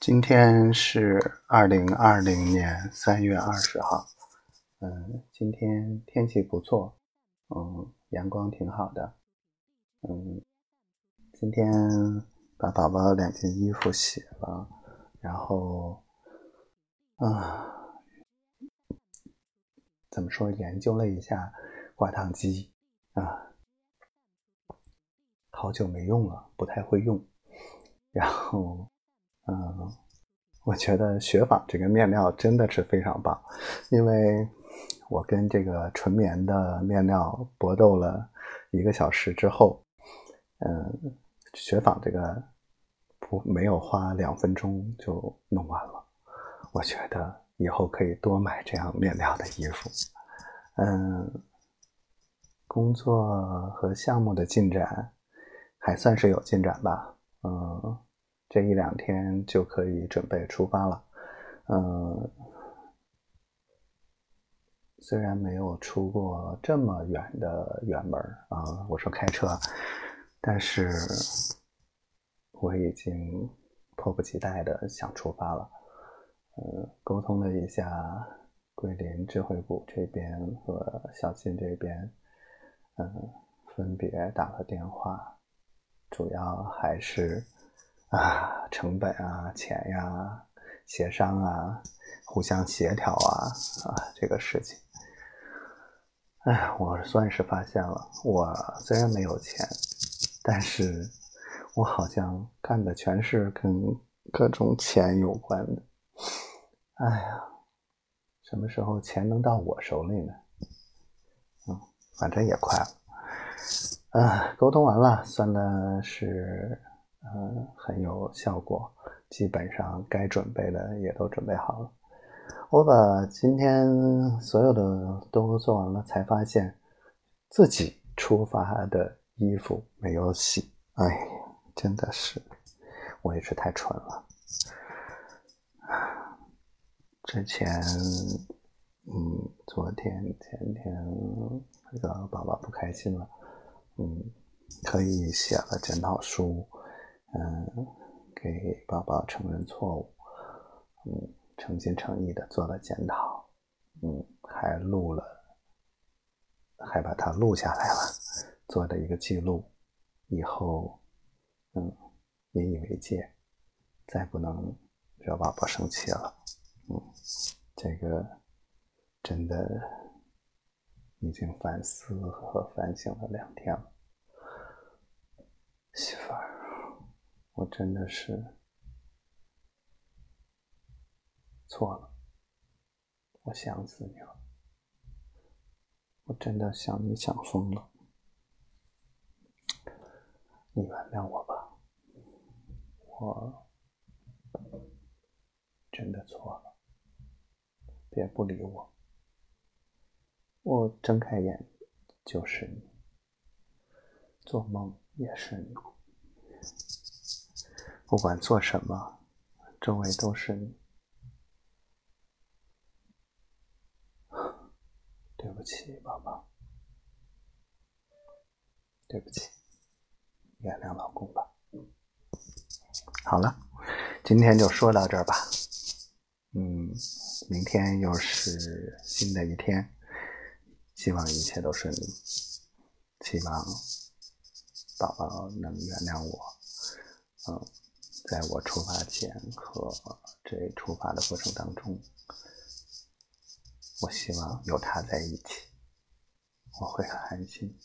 今天是二零二零年三月二十号，嗯，今天天气不错，嗯，阳光挺好的，嗯，今天把宝宝两件衣服洗了，然后，啊，怎么说？研究了一下挂烫机，啊，好久没用了，不太会用，然后。我觉得雪纺这个面料真的是非常棒，因为我跟这个纯棉的面料搏斗了一个小时之后，嗯，雪纺这个不没有花两分钟就弄完了。我觉得以后可以多买这样面料的衣服。嗯，工作和项目的进展还算是有进展吧。嗯。这一两天就可以准备出发了，嗯，虽然没有出过这么远的远门啊，我说开车，但是我已经迫不及待的想出发了，嗯，沟通了一下桂林智慧谷这边和小新这边，嗯，分别打了电话，主要还是。啊，成本啊，钱呀，协商啊，互相协调啊，啊，这个事情，哎，我算是发现了，我虽然没有钱，但是我好像干的全是跟各种钱有关的。哎呀，什么时候钱能到我手里呢？嗯，反正也快了。啊，沟通完了，算的是。嗯，很有效果，基本上该准备的也都准备好了。我把今天所有的都做完了，才发现自己出发的衣服没有洗。哎，真的是，我也是太蠢了。之前，嗯，昨天、前天，那个宝宝不开心了，嗯，特意写了检讨书。嗯，给宝宝承认错误，嗯，诚心诚意的做了检讨，嗯，还录了，还把它录下来了，做的一个记录，以后，嗯，引以为戒，再不能惹宝宝生气了，嗯，这个真的已经反思和反省了两天了，媳妇儿。我真的是错了，我想死你了，我真的想你想疯了，你原谅我吧，我真的错了，别不理我，我睁开眼就是你，做梦也是你。不管做什么，周围都是你。对不起，宝宝，对不起，原谅老公吧。好了，今天就说到这儿吧。嗯，明天又是新的一天，希望一切都顺利，希望宝宝能原谅我。嗯。在我出发前和这出发的过程当中，我希望有他在一起，我会很安心。